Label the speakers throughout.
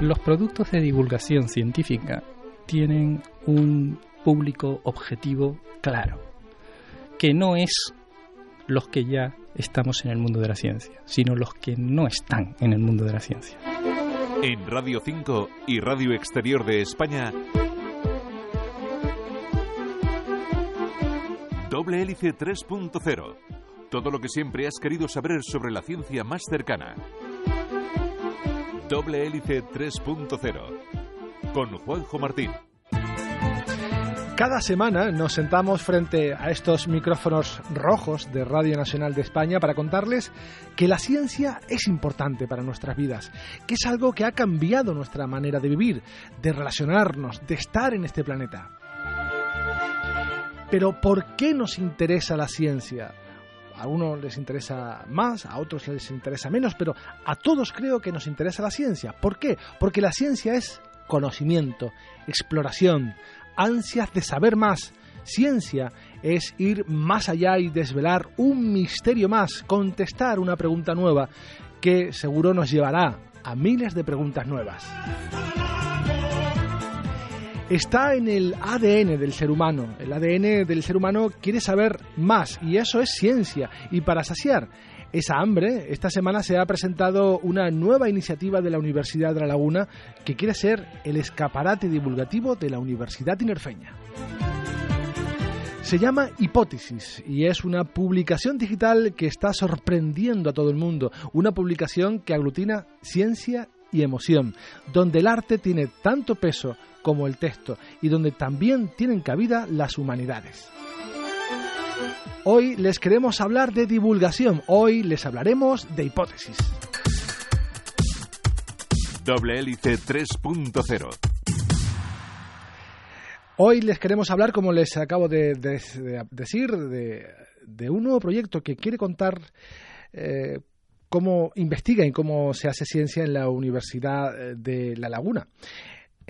Speaker 1: Los productos de divulgación científica tienen un público objetivo claro, que no es los que ya estamos en el mundo de la ciencia, sino los que no están en el mundo de la ciencia.
Speaker 2: En Radio 5 y Radio Exterior de España, Doble Hélice 3.0. Todo lo que siempre has querido saber sobre la ciencia más cercana. Doble Hélice 3.0. Con Juanjo Martín.
Speaker 3: Cada semana nos sentamos frente a estos micrófonos rojos de Radio Nacional de España para contarles que la ciencia es importante para nuestras vidas, que es algo que ha cambiado nuestra manera de vivir, de relacionarnos, de estar en este planeta. Pero ¿por qué nos interesa la ciencia? A unos les interesa más, a otros les interesa menos, pero a todos creo que nos interesa la ciencia. ¿Por qué? Porque la ciencia es conocimiento, exploración, ansias de saber más. Ciencia es ir más allá y desvelar un misterio más, contestar una pregunta nueva que seguro nos llevará a miles de preguntas nuevas está en el ADN del ser humano. El ADN del ser humano quiere saber más y eso es ciencia. Y para saciar esa hambre, esta semana se ha presentado una nueva iniciativa de la Universidad de La Laguna que quiere ser el escaparate divulgativo de la Universidad Tinerfeña. Se llama Hipótesis y es una publicación digital que está sorprendiendo a todo el mundo. Una publicación que aglutina ciencia y emoción, donde el arte tiene tanto peso como el texto y donde también tienen cabida las humanidades. Hoy les queremos hablar de divulgación, hoy les hablaremos de hipótesis.
Speaker 2: Doble hélice 3.0
Speaker 3: Hoy les queremos hablar, como les acabo de, decir, de, un nuevo proyecto que quiere contar eh, cómo investiga y cómo se hace ciencia en la Universidad eh, de La Laguna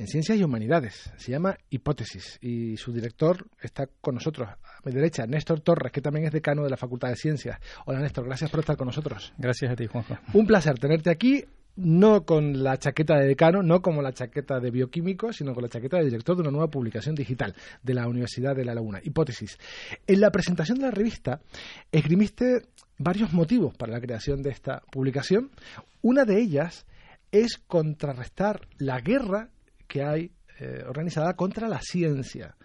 Speaker 3: en Ciencias y Humanidades. Se llama Hipótesis y su director está con nosotros a mi derecha, Néstor Torres, que también es decano de la Facultad de Ciencias. Hola Néstor, gracias por estar con nosotros.
Speaker 1: Gracias a ti, Juanjo.
Speaker 3: Un placer tenerte aquí, no con la chaqueta de decano, no como la chaqueta de bioquímico, sino con la chaqueta de director de una nueva publicación digital de la Universidad de La Laguna, Hipótesis. En la presentación de la revista esgrimiste varios motivos para la creación de esta publicación. Una de ellas es contrarrestar la guerra que hay eh, organizada contra la ciencia.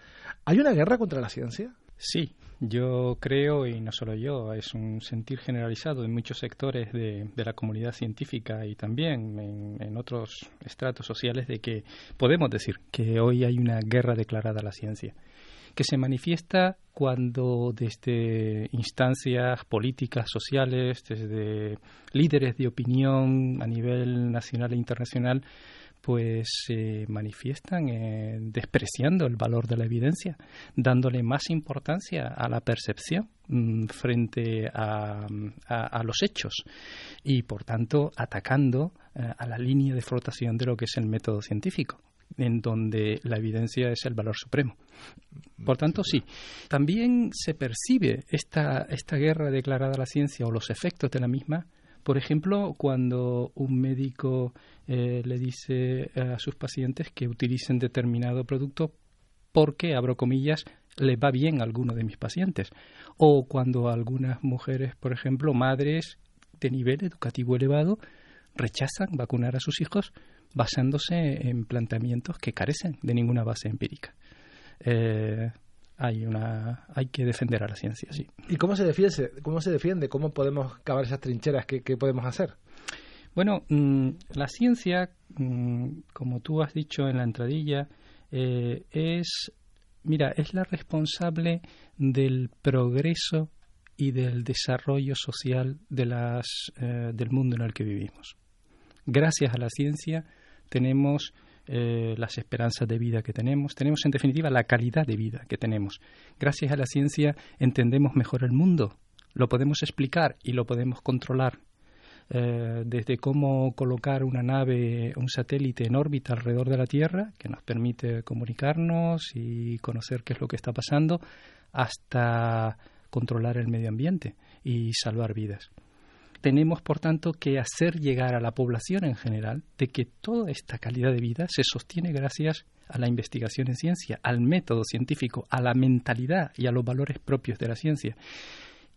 Speaker 3: ¿Hay una guerra contra la ciencia?
Speaker 1: Sí, yo creo, y no solo yo, es un sentir generalizado en muchos sectores de, la comunidad científica y también en, en, otros estratos sociales de que podemos decir que hoy hay una guerra declarada a la ciencia, que se manifiesta cuando desde instancias políticas, sociales, desde líderes de opinión a nivel nacional e internacional, pues se manifiestan eh, despreciando el valor de la evidencia, dándole más importancia a la percepción mm, frente a, los hechos y, por tanto, atacando eh, a la línea de flotación de lo que es el método científico en donde la evidencia es el valor supremo. Por tanto, sí, también se percibe esta, esta guerra declarada a la ciencia o los efectos de la misma por ejemplo, cuando un médico eh, le dice a sus pacientes que utilicen determinado producto porque, abro comillas, le va bien a alguno de mis pacientes. O cuando algunas mujeres, por ejemplo, madres de nivel educativo elevado, rechazan vacunar a sus hijos basándose en planteamientos que carecen de ninguna base empírica. Eh, hay una hay que defender a la ciencia sí.
Speaker 3: Y cómo se defiende cómo se defiende cómo podemos cavar esas trincheras qué, podemos hacer
Speaker 1: bueno mm, la ciencia mm, como tú has dicho en la entradilla eh, es mira es la responsable del progreso y del desarrollo social de las eh, del mundo en el que vivimos. Gracias a la ciencia tenemos eh, las esperanzas de vida que tenemos, tenemos en definitiva la calidad de vida que tenemos. Gracias a la ciencia entendemos mejor el mundo, lo podemos explicar y lo podemos controlar. Eh, desde cómo colocar una nave, un satélite en órbita alrededor de la Tierra, que nos permite comunicarnos y conocer qué es lo que está pasando, hasta controlar el medio ambiente y salvar vidas. Tenemos, por tanto, que hacer llegar a la población en general de que toda esta calidad de vida se sostiene gracias a la investigación en ciencia, al método científico, a la mentalidad y a los valores propios de la ciencia.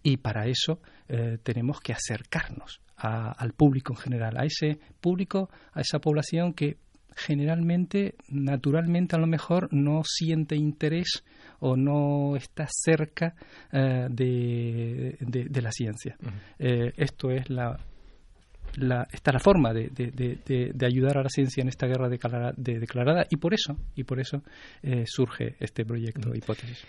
Speaker 1: Y para eso eh, tenemos que acercarnos al público en general, a ese público, a esa población que generalmente, naturalmente, a lo mejor no siente interés o no está cerca eh, de, de, la ciencia. Eh, esto es la, la, esta la forma de, de, de, ayudar a la ciencia en esta guerra declarada y por eso y por eso surge este proyecto hipótesis.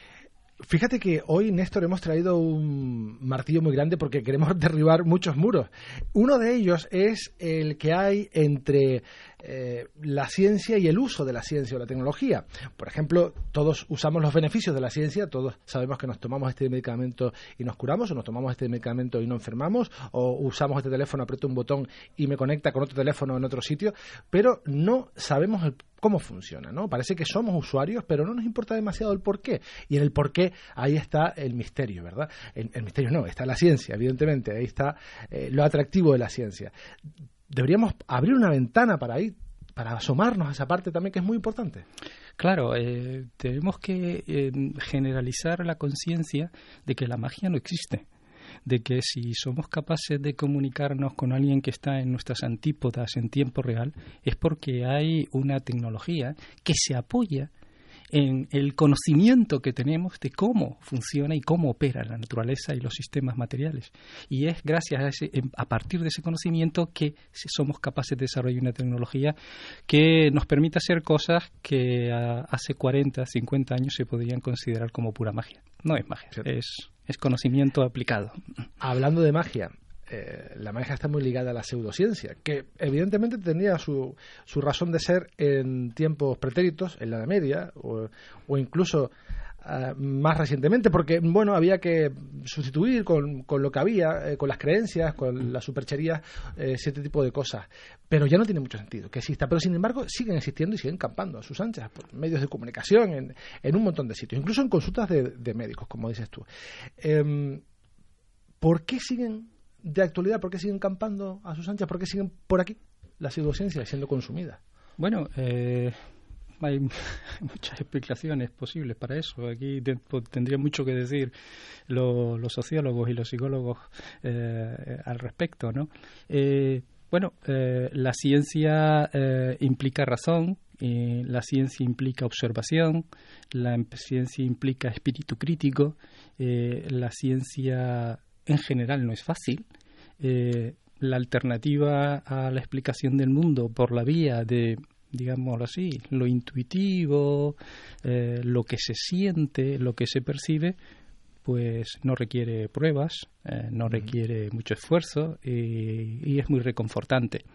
Speaker 3: Fíjate que hoy, Néstor, hemos traído un martillo muy grande porque queremos derribar muchos muros. Uno de ellos es el que hay entre eh, la ciencia y el uso de la ciencia o la tecnología. Por ejemplo, todos usamos los beneficios de la ciencia, todos sabemos que nos tomamos este medicamento y nos curamos, o nos tomamos este medicamento y no enfermamos, o usamos este teléfono, aprieto un botón y me conecta con otro teléfono en otro sitio, pero no sabemos cómo funciona, ¿no? Parece que somos usuarios, pero no nos importa demasiado el por qué. Y en el por qué ahí está el misterio, ¿verdad? El, misterio no, está la ciencia, evidentemente, ahí está eh, lo atractivo de la ciencia deberíamos abrir una ventana para ahí, para asomarnos a esa parte también que es muy importante.
Speaker 1: Claro, eh, tenemos que eh, generalizar la conciencia de que la magia no existe de que si somos capaces de comunicarnos con alguien que está en nuestras antípodas en tiempo real, es porque hay una tecnología que se apoya en el conocimiento que tenemos de cómo funciona y cómo opera la naturaleza y los sistemas materiales. Y es gracias a, ese, a partir de ese conocimiento que somos capaces de desarrollar una tecnología que nos permita hacer cosas que hace 40, 50 años se podrían considerar como pura magia. No es magia, es, es conocimiento aplicado.
Speaker 3: Hablando de magia, eh, la magia está muy ligada a la pseudociencia, que evidentemente tenía su, su razón de ser en tiempos pretéritos, en la Edad Media, o, incluso ah, más recientemente, porque bueno, había que sustituir con, con lo que había, eh, con las creencias, con la superchería, eh, cierto tipo de cosas. Pero ya no tiene mucho sentido que exista. Pero sin embargo, siguen existiendo y siguen campando a sus anchas por medios de comunicación, en, en un montón de sitios, incluso en consultas de, de médicos, como dices tú. Em, ¿Por qué siguen de actualidad, ¿por qué siguen campando a sus anchas? ¿Por qué siguen por aquí la pseudociencia siendo consumida?
Speaker 1: Bueno, eh, hay muchas explicaciones posibles para eso. Aquí tendría mucho que decir los sociólogos y los psicólogos eh, al respecto, ¿no? Eh, bueno, la ciencia implica razón, la ciencia implica observación, la ciencia implica espíritu crítico, la ciencia en general no es fácil. Eh, la alternativa a la explicación del mundo por la vía de, digámoslo así, lo intuitivo, eh, lo que se siente, lo que se percibe, pues no requiere pruebas, eh, no requiere mucho esfuerzo y, es muy reconfortante.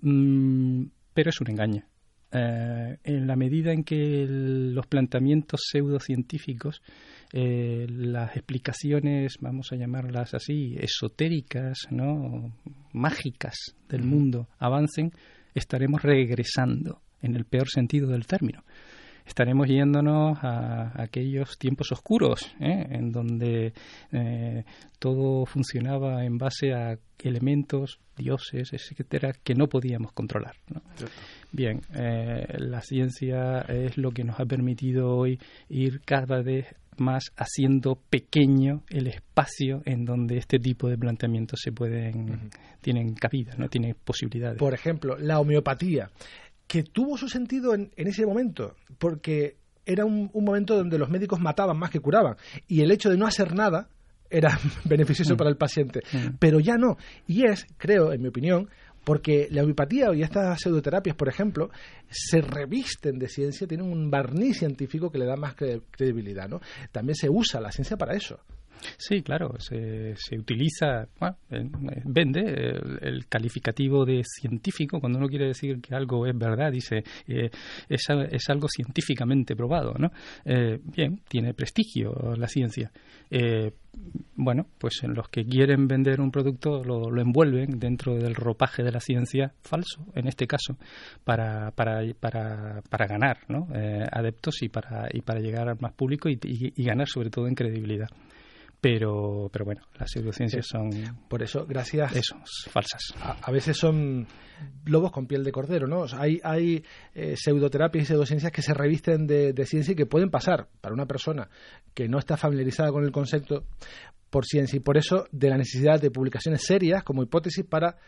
Speaker 1: Mm, pero es un engaño. En la medida en que los planteamientos pseudocientíficos eh, las explicaciones, vamos a llamarlas así, esotéricas, ¿no? mágicas del mundo avancen, estaremos regresando en el peor sentido del término. Estaremos yéndonos a, aquellos tiempos oscuros, ¿eh? en donde eh, todo funcionaba en base a elementos, dioses, etcétera, que no podíamos controlar. Bien, la ciencia es lo que nos ha permitido hoy ir cada vez más haciendo pequeño el espacio en donde este tipo de planteamientos se pueden tienen cabida, no tienen posibilidades.
Speaker 3: Por ejemplo, la homeopatía, que tuvo su sentido en, ese momento, porque era un, momento donde los médicos mataban más que curaban, y el hecho de no hacer nada era beneficioso mm. para el paciente, mm. pero ya no. Y es, creo, en mi opinión, porque la homeopatía y estas pseudoterapias, por ejemplo, se revisten de ciencia, tienen un barniz científico que le da más credibilidad, ¿no? También se usa la ciencia para eso.
Speaker 1: Sí, claro, se, se utiliza, bueno, vende el, calificativo de científico cuando uno quiere decir que algo es verdad, dice eh, es, es, algo científicamente probado, ¿no? Eh, bien, tiene prestigio la ciencia. Eh, bueno, pues en los que quieren vender un producto lo, lo, envuelven dentro del ropaje de la ciencia falso, en este caso, para, para, para, para ganar ¿no? adeptos y para, y para llegar al más público y ganar sobre todo en credibilidad pero, pero bueno, las pseudociencias son...
Speaker 3: Por eso, gracias...
Speaker 1: Eso, falsas.
Speaker 3: A, veces son lobos con piel de cordero, ¿no? hay hay eh, pseudoterapias y pseudociencias que se revisten de, de ciencia y que pueden pasar para una persona que no está familiarizada con el concepto por ciencia y por eso de la necesidad de publicaciones serias como hipótesis para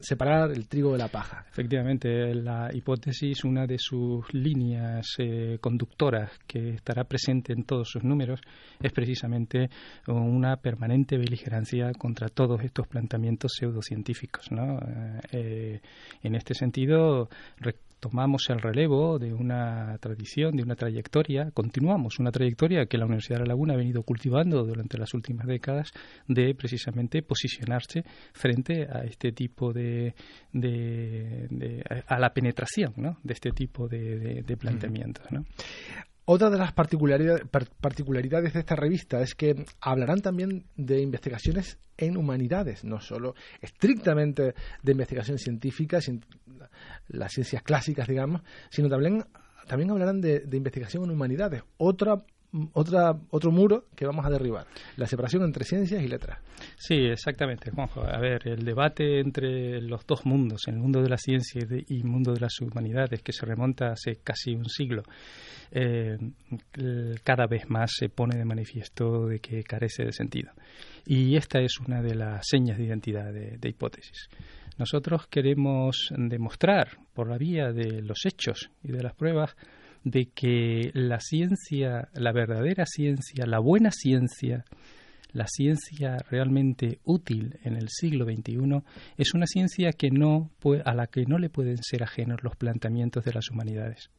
Speaker 3: separar el trigo de la paja.
Speaker 1: Efectivamente, la hipótesis, una de sus líneas eh, conductoras que estará presente en todos sus números, es precisamente una permanente beligerancia contra todos estos planteamientos pseudocientíficos. ¿no? Eh, en este sentido, tomamos el relevo de una tradición, de una trayectoria, continuamos una trayectoria que la Universidad de La Laguna ha venido cultivando durante las últimas décadas de precisamente posicionarse frente a este tipo de, de, a la penetración ¿no? de este tipo de, planteamientos.
Speaker 3: Otra de las particularidades de esta revista es que hablarán también de investigaciones en humanidades, no solo estrictamente de investigación científica, las ciencias clásicas, digamos, sino también, también hablarán de, de investigación en humanidades, otra otra, otro muro que vamos a derribar, la separación entre ciencias y letras.
Speaker 1: Sí, exactamente, Juanjo. A ver, el debate entre los dos mundos, el mundo de la ciencia y el mundo de las humanidades, que se remonta hace casi un siglo, eh, cada vez más se pone de manifiesto de que carece de sentido. Y esta es una de las señas de identidad de hipótesis. Nosotros queremos demostrar por la vía de los hechos y de las pruebas de que la ciencia, la verdadera ciencia, la buena ciencia, la ciencia realmente útil en el siglo XXI es una ciencia que no a la que no le pueden ser ajenos los planteamientos de las humanidades.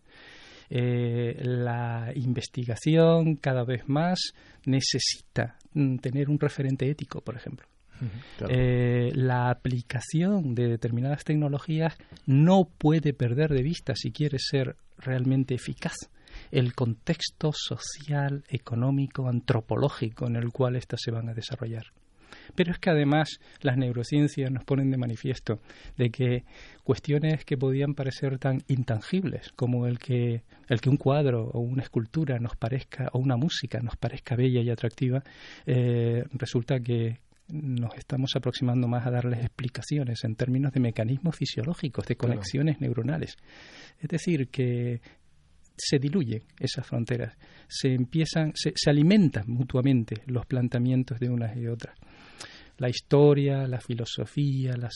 Speaker 1: Eh, la investigación cada vez más necesita mm, tener un referente ético, por ejemplo. Eh, la aplicación de determinadas tecnologías no puede perder de vista, si quiere ser realmente eficaz, el contexto social, económico, antropológico en el cual éstas se van a desarrollar. Pero es que además las neurociencias nos ponen de manifiesto de que cuestiones que podían parecer tan intangibles como el que, el que un cuadro o una escultura nos parezca, o una música nos parezca bella y atractiva, eh, resulta que, nos estamos aproximando más a darles explicaciones en términos de mecanismos fisiológicos, de conexiones neuronales. Es decir, que se diluyen esas fronteras, se empiezan, se, alimentan mutuamente los planteamientos de unas y otras. La historia, la filosofía, la,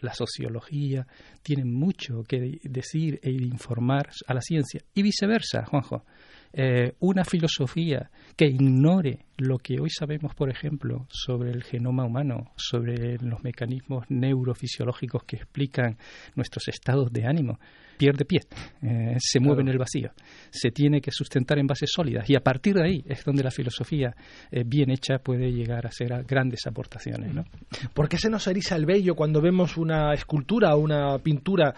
Speaker 1: la sociología tienen mucho que decir e informar a la ciencia y viceversa, Juanjo. Eh, una filosofía que ignore lo que hoy sabemos, por ejemplo, sobre el genoma humano, sobre los mecanismos neurofisiológicos que explican nuestros estados de ánimo, pierde pie, eh, se mueve en el vacío, se tiene que sustentar en bases sólidas y a partir de ahí es donde la filosofía eh, bien hecha puede llegar a hacer grandes aportaciones. ¿no?
Speaker 3: ¿Por qué se nos eriza el vello cuando vemos una escultura o una pintura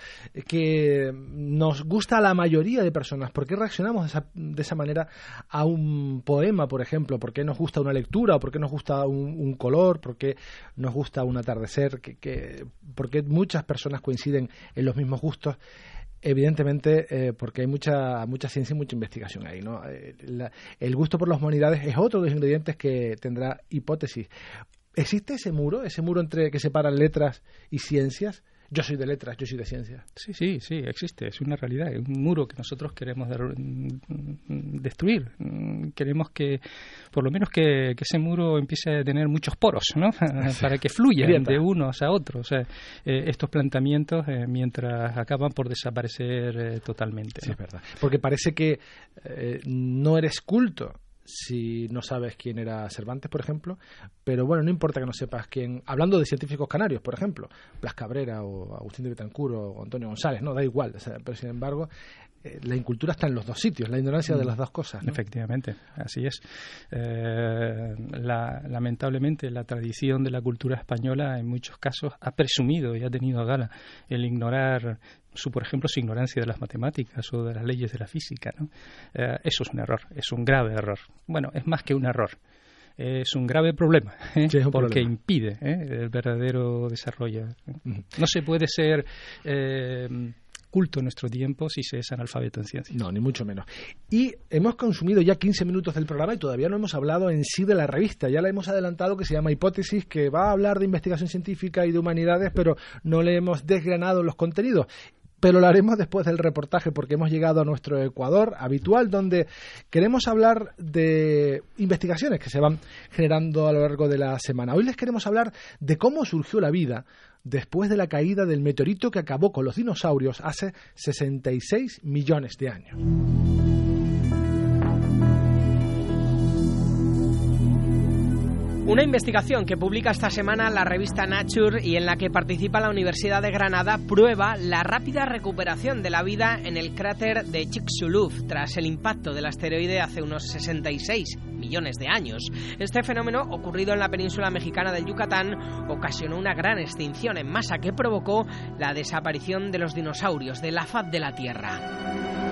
Speaker 3: que nos gusta a la mayoría de personas? ¿Por qué reaccionamos de esa, de esa manera a un poema, por ejemplo? ¿Por qué nos gusta una lectura o por qué nos gusta un, color? ¿Por qué nos gusta un atardecer? Que, que, ¿Por muchas personas coinciden en los mismos gustos? Evidentemente, eh, porque hay mucha, mucha ciencia y mucha investigación ahí. ¿no? Eh, el gusto por las humanidades es otro de los ingredientes que tendrá hipótesis. ¿Existe ese muro, ese muro entre que separan letras y ciencias? Yo soy de letras, yo soy de ciencias.
Speaker 1: Sí, sí, sí, existe, es una realidad, es un muro que nosotros queremos destruir. Queremos que, por lo menos que, ese muro empiece a tener muchos poros, ¿no? Para que fluyan de unos a otros. O sea, eh, estos planteamientos eh, mientras acaban por desaparecer eh, totalmente.
Speaker 3: Sí, es verdad. Porque parece que no eres culto si no sabes quién era Cervantes, por ejemplo, pero bueno, no importa que no sepas quién, hablando de científicos canarios, por ejemplo, Blas Cabrera o Agustín de Betancur o Antonio González, no, da igual, pero sin embargo, la incultura está en los dos sitios, la ignorancia de mm. las dos cosas.
Speaker 1: Efectivamente, así es. Eh, lamentablemente, la tradición de la cultura española en muchos casos ha presumido y ha tenido a gala el ignorar su, por ejemplo, su ignorancia de las matemáticas o de las leyes de la física. ¿no? Eh, eso es un error, es un grave error. Bueno, es más que un error es un grave problema, porque impide el verdadero desarrollo. No se puede ser culto en nuestro tiempo si se es analfabeto en ciencia.
Speaker 3: No, ni mucho menos. Y hemos consumido ya 15 minutos del programa y todavía no hemos hablado en sí de la revista. Ya la hemos adelantado que se llama Hipótesis, que va a hablar de investigación científica y de humanidades, pero no le hemos desgranado los contenidos pero lo haremos después del reportaje porque hemos llegado a nuestro Ecuador habitual donde queremos hablar de investigaciones que se van generando a lo largo de la semana. Hoy les queremos hablar de cómo surgió la vida después de la caída del meteorito que acabó con los dinosaurios hace 66 millones de años.
Speaker 4: Una investigación que publica esta semana la revista Nature y en la que participa la Universidad de Granada prueba la rápida recuperación de la vida en el cráter de Chicxulub tras el impacto del asteroide hace unos 66 millones de años. Este fenómeno, ocurrido en la península mexicana del Yucatán, ocasionó una gran extinción en masa que provocó la desaparición de los dinosaurios de la faz de la Tierra.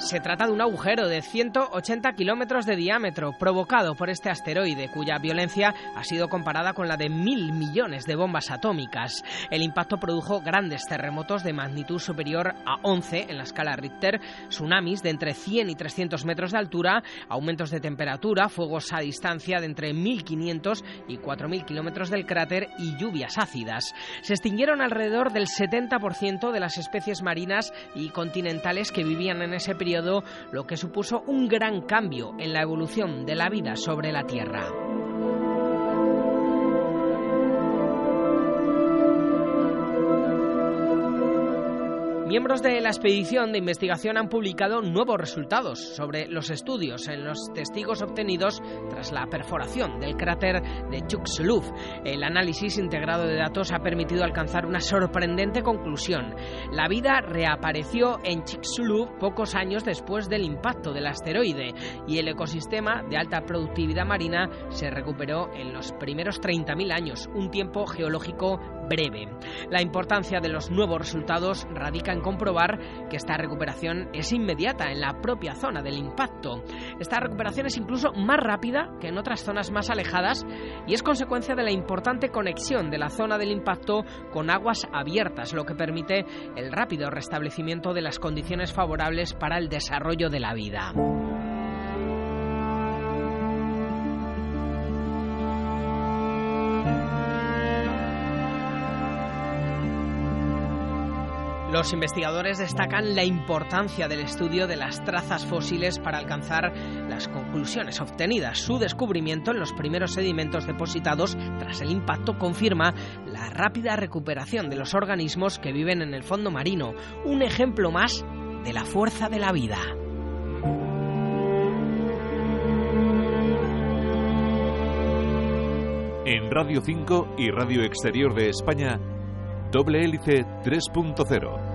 Speaker 4: Se trata de un agujero de 180 kilómetros de diámetro provocado por este asteroide, cuya violencia ha sido comparada con la de mil millones de bombas atómicas. El impacto produjo grandes terremotos de magnitud superior a 11 en la escala Richter, tsunamis de entre 100 y 300 metros de altura, aumentos de temperatura, fuegos a distancia de entre 1.500 y 4.000 kilómetros del cráter y lluvias ácidas. Se extinguieron alrededor del 70% de las especies marinas y continentales que vivían en ese periodo lo que supuso un gran cambio en la evolución de la vida sobre la Tierra. Miembros de la expedición de investigación han publicado nuevos resultados sobre los estudios en los testigos obtenidos tras la perforación del cráter de Chicxulub. El análisis integrado de datos ha permitido alcanzar una sorprendente conclusión. La vida reapareció en Chicxulub pocos años después del impacto del asteroide y el ecosistema de alta productividad marina se recuperó en los primeros 30.000 años, un tiempo geológico breve. La importancia de los nuevos resultados radica en comprobar que esta recuperación es inmediata en la propia zona del impacto. Esta recuperación es incluso más rápida que en otras zonas más alejadas y es consecuencia de la importante conexión de la zona del impacto con aguas abiertas, lo que permite el rápido restablecimiento de las condiciones favorables para el desarrollo de la vida. Los investigadores destacan la importancia del estudio de las trazas fósiles para alcanzar las conclusiones obtenidas. Su descubrimiento en los primeros sedimentos depositados tras el impacto confirma la rápida recuperación de los organismos que viven en el fondo marino, un ejemplo más de la fuerza de la vida.
Speaker 2: En Radio 5 y Radio Exterior de España, Doble hélice 3.0.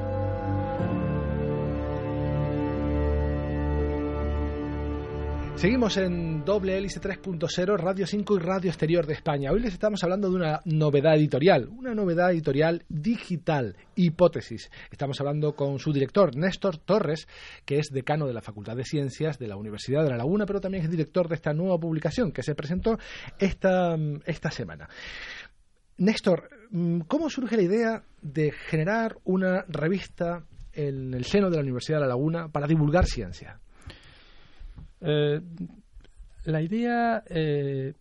Speaker 3: Seguimos en Doble Hélice 3.0, Radio 5 y Radio Exterior de España. Hoy les estamos hablando de una novedad editorial, una novedad editorial digital, Hipótesis. Estamos hablando con su director, Néstor Torres, que es decano de la Facultad de Ciencias de la Universidad de La Laguna, pero también es director de esta nueva publicación que se presentó esta, esta semana. Néstor, ¿cómo surge la idea de generar una revista en el seno de la Universidad de La Laguna para divulgar ciencia?
Speaker 1: Eh, la idea, eh,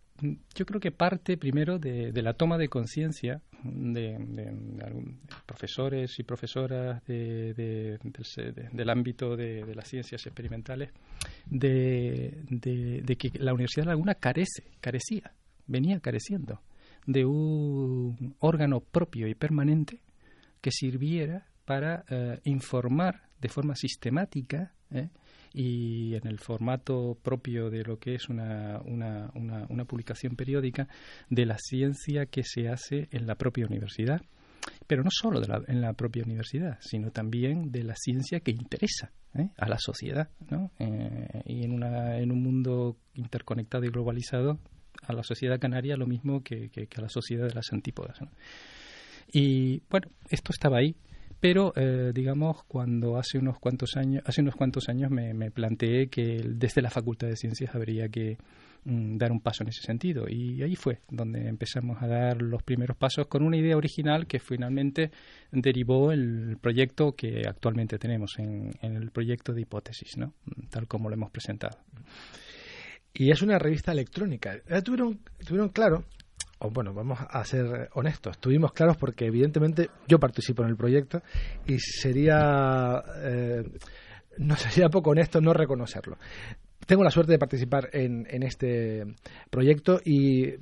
Speaker 1: yo creo que parte primero de, la toma de conciencia de, profesores y profesoras del, ámbito de, las ciencias experimentales de, que la Universidad de La Laguna carece, carecía, venía careciendo de un órgano propio y permanente que sirviera para eh, informar de forma sistemática ¿eh? y en el formato propio de lo que es una, una, una, publicación periódica de la ciencia que se hace en la propia universidad pero no solo de la, en la propia universidad, sino también de la ciencia que interesa ¿eh? a la sociedad. ¿no? Eh, y en, una, en un mundo interconectado y globalizado, a la sociedad canaria lo mismo que, que, a la sociedad de las antípodas. Y bueno, esto estaba ahí, pero eh, digamos cuando hace unos cuantos años, hace unos cuantos años me, planteé que desde la Facultad de Ciencias habría que Mm, dar un paso en ese sentido. Y ahí fue donde empezamos a dar los primeros pasos con una idea original que finalmente derivó el proyecto que actualmente tenemos en, el proyecto de hipótesis, ¿no? tal como lo hemos presentado.
Speaker 3: Y es una revista electrónica. tuvieron, tuvieron claro o bueno, vamos a ser honestos, estuvimos claros porque evidentemente yo participo en el proyecto y sería eh, no sería poco honesto no reconocerlo tengo la suerte de participar en, este proyecto y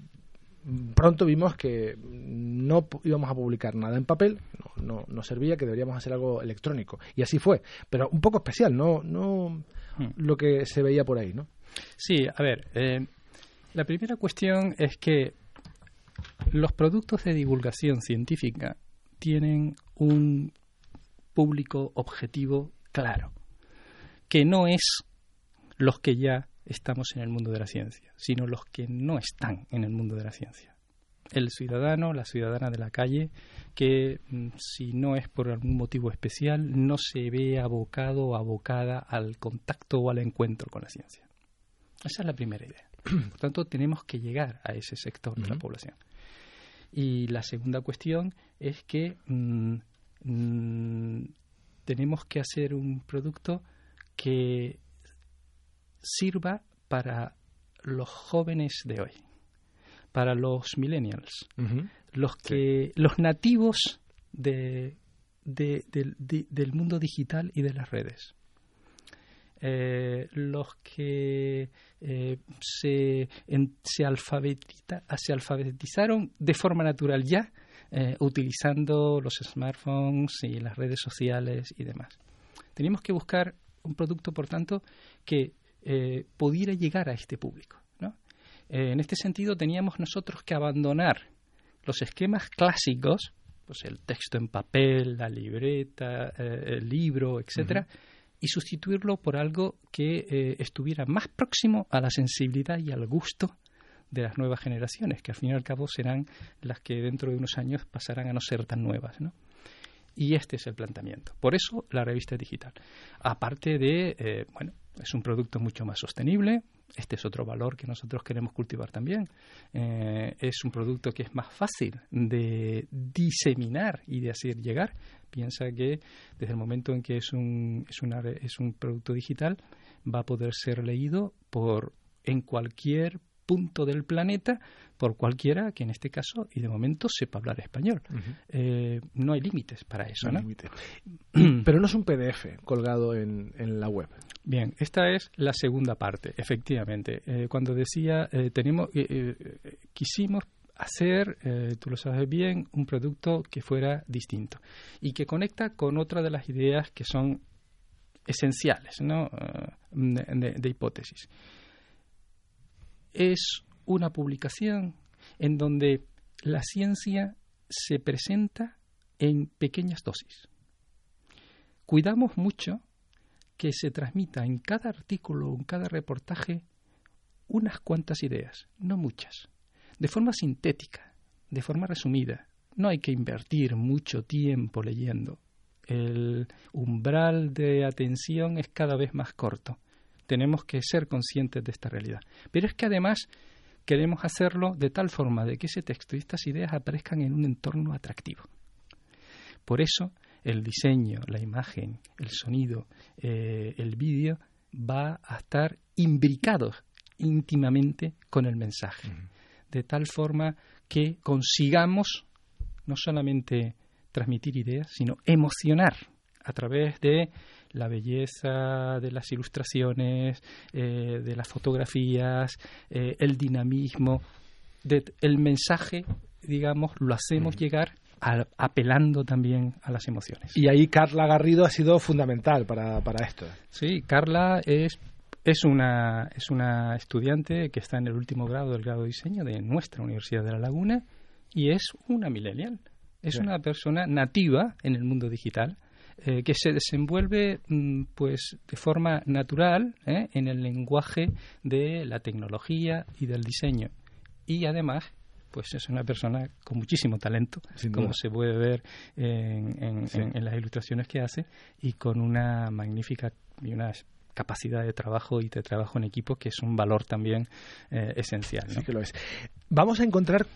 Speaker 3: pronto vimos que no íbamos a publicar nada en papel, no, no, servía, que deberíamos hacer algo electrónico. Y así fue, pero un poco especial, no, no hmm. lo que se veía por ahí, ¿no?
Speaker 1: Sí, a ver, eh, la primera cuestión es que los productos de divulgación científica tienen un público objetivo claro, que no es los que ya estamos en el mundo de la ciencia, sino los que no están en el mundo de la ciencia. El ciudadano, la ciudadana de la calle, que mm, si no es por algún motivo especial, no se ve abocado o abocada al contacto o al encuentro con la ciencia. Esa es la primera idea. Por tanto, tenemos que llegar a ese sector de la población. Y la segunda cuestión es que mm, mm, tenemos que hacer un producto que sirva para los jóvenes de hoy, para los millennials, los que los nativos de, del mundo digital y de las redes. Eh, los que eh, se, se, se, alfabetizaron de forma natural ya, eh, utilizando los smartphones y las redes sociales y demás. Teníamos que buscar un producto, por tanto, que pudiera llegar a este público. ¿no? En este sentido, teníamos nosotros que abandonar los esquemas clásicos, pues el texto en papel, la libreta, el libro, etcétera, y sustituirlo por algo que estuviera más próximo a la sensibilidad y al gusto de las nuevas generaciones, que al fin y al cabo serán las que dentro de unos años pasarán a no ser tan nuevas, ¿no? Y este es el planteamiento. Por eso la revista digital. Aparte de, bueno, es un producto mucho más sostenible. Este es otro valor que nosotros queremos cultivar también. Eh, es un producto que es más fácil de diseminar y de hacer llegar. Piensa que desde el momento en que es un, es, una, es un producto digital, va a poder ser leído por en cualquier punto del planeta por cualquiera que en este caso y de momento sepa hablar español. Eh, no hay límites para eso, ¿no?
Speaker 3: Pero no es un PDF colgado en, la web.
Speaker 1: Bien, esta es la segunda parte, efectivamente. Eh, cuando decía, eh, tenemos, quisimos hacer, tú lo sabes bien, un producto que fuera distinto y que conecta con otra de las ideas que son esenciales ¿no? de hipótesis es una publicación en donde la ciencia se presenta en pequeñas dosis. Cuidamos mucho que se transmita en cada artículo o en cada reportaje unas cuantas ideas, no muchas, de forma sintética, de forma resumida. No hay que invertir mucho tiempo leyendo. El umbral de atención es cada vez más corto tenemos que ser conscientes de esta realidad. Pero es que además queremos hacerlo de tal forma de que ese texto y estas ideas aparezcan en un entorno atractivo. Por eso el diseño, la imagen, el sonido, eh, el vídeo va a estar imbricados íntimamente con el mensaje, de tal forma que consigamos no solamente transmitir ideas, sino emocionar a través de la belleza de las ilustraciones, eh, de las fotografías, eh, el dinamismo, el mensaje, digamos, lo hacemos llegar apelando también a las emociones.
Speaker 3: Y ahí Carla Garrido ha sido fundamental para, para esto.
Speaker 1: Sí, Carla es es una, es una estudiante que está en el último grado del grado de diseño de nuestra Universidad de La Laguna y es una millennial. Es una persona nativa en el mundo digital. Eh, que se desenvuelve mm, pues de forma natural ¿eh? en el lenguaje de la tecnología y del diseño y además pues es una persona con muchísimo talento, como se puede ver en, las ilustraciones que hace, y con una magnífica y una capacidad de trabajo y de trabajo en equipo que es un valor también eh, esencial.
Speaker 3: Sí que lo es. Vamos a encontrar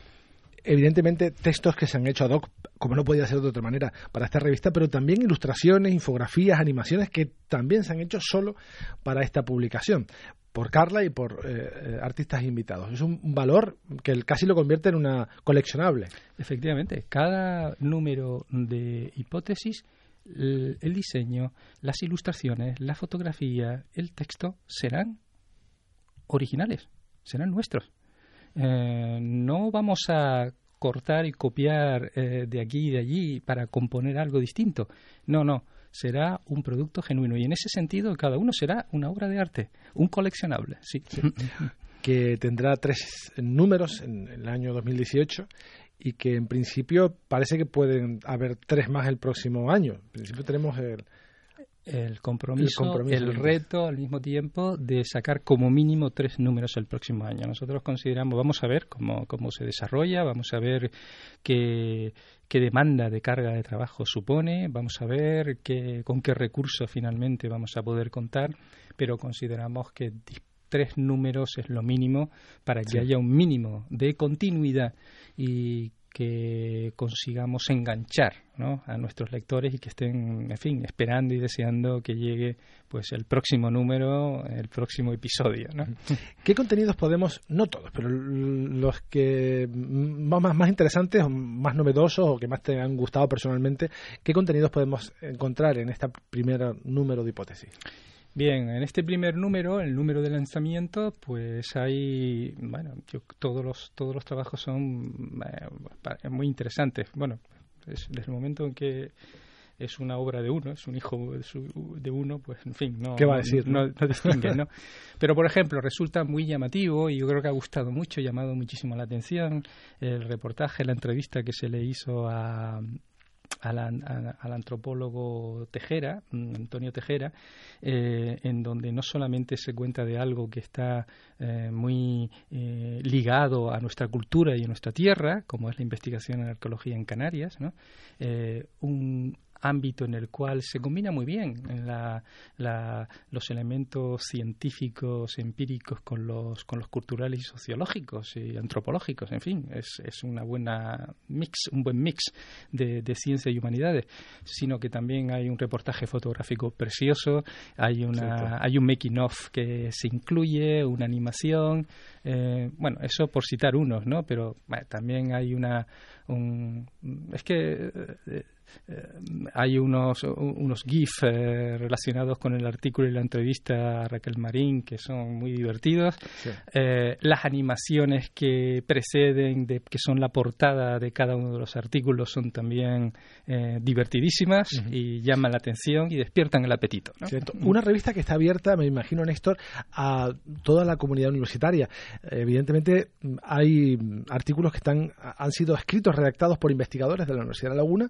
Speaker 3: evidentemente textos que se han hecho ad hoc, como no podía ser de otra manera, para esta revista, pero también ilustraciones, infografías, animaciones que también se han hecho solo para esta publicación por Carla y por eh, eh, artistas invitados. Es un valor que casi lo convierte en una coleccionable.
Speaker 1: Efectivamente, cada número de hipótesis, el, diseño, las ilustraciones, la fotografía, el texto serán originales, serán nuestros. Eh, no vamos a cortar y copiar de aquí y de allí para componer algo distinto. No, no será un producto genuino. Y en ese sentido, cada uno será una obra de arte, un coleccionable, sí.
Speaker 3: que tendrá tres números en el año 2018 y que en principio parece que pueden haber tres más el próximo año. En principio tenemos el,
Speaker 1: el compromiso, el, reto al mismo tiempo de sacar como mínimo tres números el próximo año. Nosotros consideramos, vamos a ver cómo, cómo se desarrolla, vamos a ver qué, qué demanda de carga de trabajo supone, vamos a ver qué, con qué recursos finalmente vamos a poder contar, pero consideramos que tres números es lo mínimo para que haya un mínimo de continuidad y que consigamos enganchar a nuestros lectores y que estén, en fin, esperando y deseando que llegue pues el próximo número, el próximo episodio. ¿no?
Speaker 3: ¿Qué contenidos podemos, no todos, pero los que más, más interesantes más novedosos o que más te han gustado personalmente, qué contenidos podemos encontrar en este primer número de hipótesis?
Speaker 1: Bien, en este primer número, el número de lanzamiento, pues hay, bueno, todos los todos los trabajos son eh, muy interesantes. Bueno, desde el momento en que es una obra de uno, es un hijo de uno, pues en fin, no,
Speaker 3: ¿Qué va a decir,
Speaker 1: no, distingue, ¿no? Pero por ejemplo, resulta muy llamativo y yo creo que ha gustado mucho, llamado muchísimo la atención el reportaje, la entrevista que se le hizo a, al, antropólogo Tejera, mm, Antonio Tejera, eh, en donde no solamente se cuenta de algo que está eh, muy eh, ligado a nuestra cultura y a nuestra tierra, como es la investigación en arqueología en Canarias, ¿no? un, ámbito en el cual se combina muy bien los elementos científicos, empíricos con los, con los culturales y sociológicos y antropológicos. En fin, es, es una buena mix, un buen mix de, de ciencia y humanidades, sino que también hay un reportaje fotográfico precioso, hay, una, hay un making of que se incluye, una animación, eh, bueno, eso por citar unos, ¿no? Pero también hay una... Un, es que... Eh, hay unos, unos GIF eh, relacionados con el artículo y la entrevista a Raquel Marín que son muy divertidos. Eh, las animaciones que preceden, de, que son la portada de cada uno de los artículos, son también divertidísimas y llaman la atención y despiertan el apetito.
Speaker 3: Una revista que está abierta, me imagino, Néstor, a toda la comunidad universitaria. Evidentemente, hay artículos que están, han sido escritos, redactados por investigadores de la Universidad de La Laguna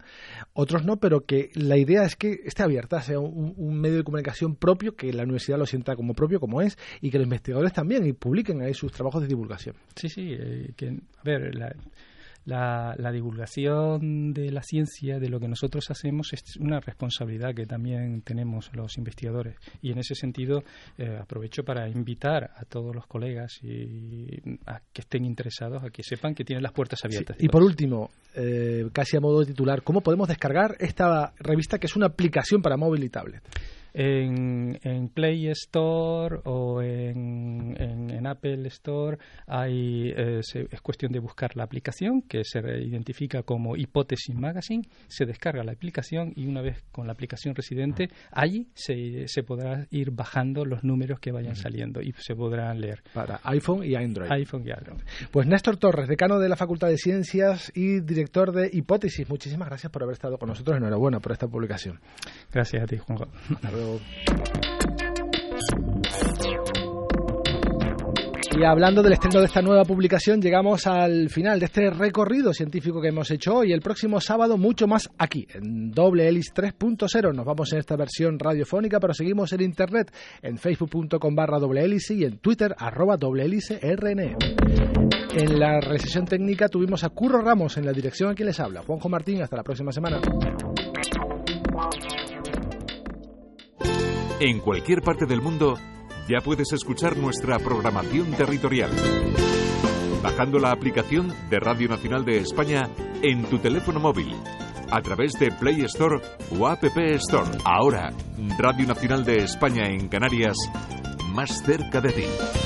Speaker 3: otros no, pero que la idea es que esté abierta, sea un, medio de comunicación propio, que la universidad lo sienta como propio, como es, y que los investigadores también y publiquen ahí sus trabajos de divulgación.
Speaker 1: Sí, sí, eh, a ver, la, la, divulgación de la ciencia, de lo que nosotros hacemos, es una responsabilidad que también tenemos los investigadores. Y en ese sentido, eh, aprovecho para invitar a todos los colegas y a que estén interesados, a que sepan que tienen las puertas abiertas.
Speaker 3: Y por último, eh, casi a modo de titular, ¿cómo podemos descargar esta revista que es una aplicación para móvil y tablet?
Speaker 1: En, Play Store o en, en, Apple Store hay, eh, es cuestión de buscar la aplicación que se identifica como Hipótesis Magazine, se descarga la aplicación y una vez con la aplicación residente, allí se, se podrá ir bajando los números que vayan saliendo y se podrán leer.
Speaker 3: Para iPhone y Android.
Speaker 1: iPhone y Android.
Speaker 3: Pues Néstor Torres, decano de la Facultad de Ciencias y director de Hipótesis, muchísimas gracias por haber estado con nosotros. Enhorabuena por esta publicación.
Speaker 1: Gracias a ti,
Speaker 3: Y hablando del estreno de esta nueva publicación, llegamos al final de este recorrido científico que hemos hecho hoy. El próximo sábado, mucho más aquí, en Doble Hélice 3.0. Nos vamos en esta versión radiofónica, pero seguimos en internet, en facebook.com barra doble hélice y en twitter arroba doble hélice RNE. En la recesión técnica tuvimos a Curro Ramos en la dirección a quien les habla. Juanjo Martín, hasta la próxima semana.
Speaker 2: En cualquier parte del mundo ya puedes escuchar nuestra programación territorial. Bajando la aplicación de Radio Nacional de España en tu teléfono móvil, a través de Play Store o App Store. Ahora, Radio Nacional de España en Canarias, más cerca de ti.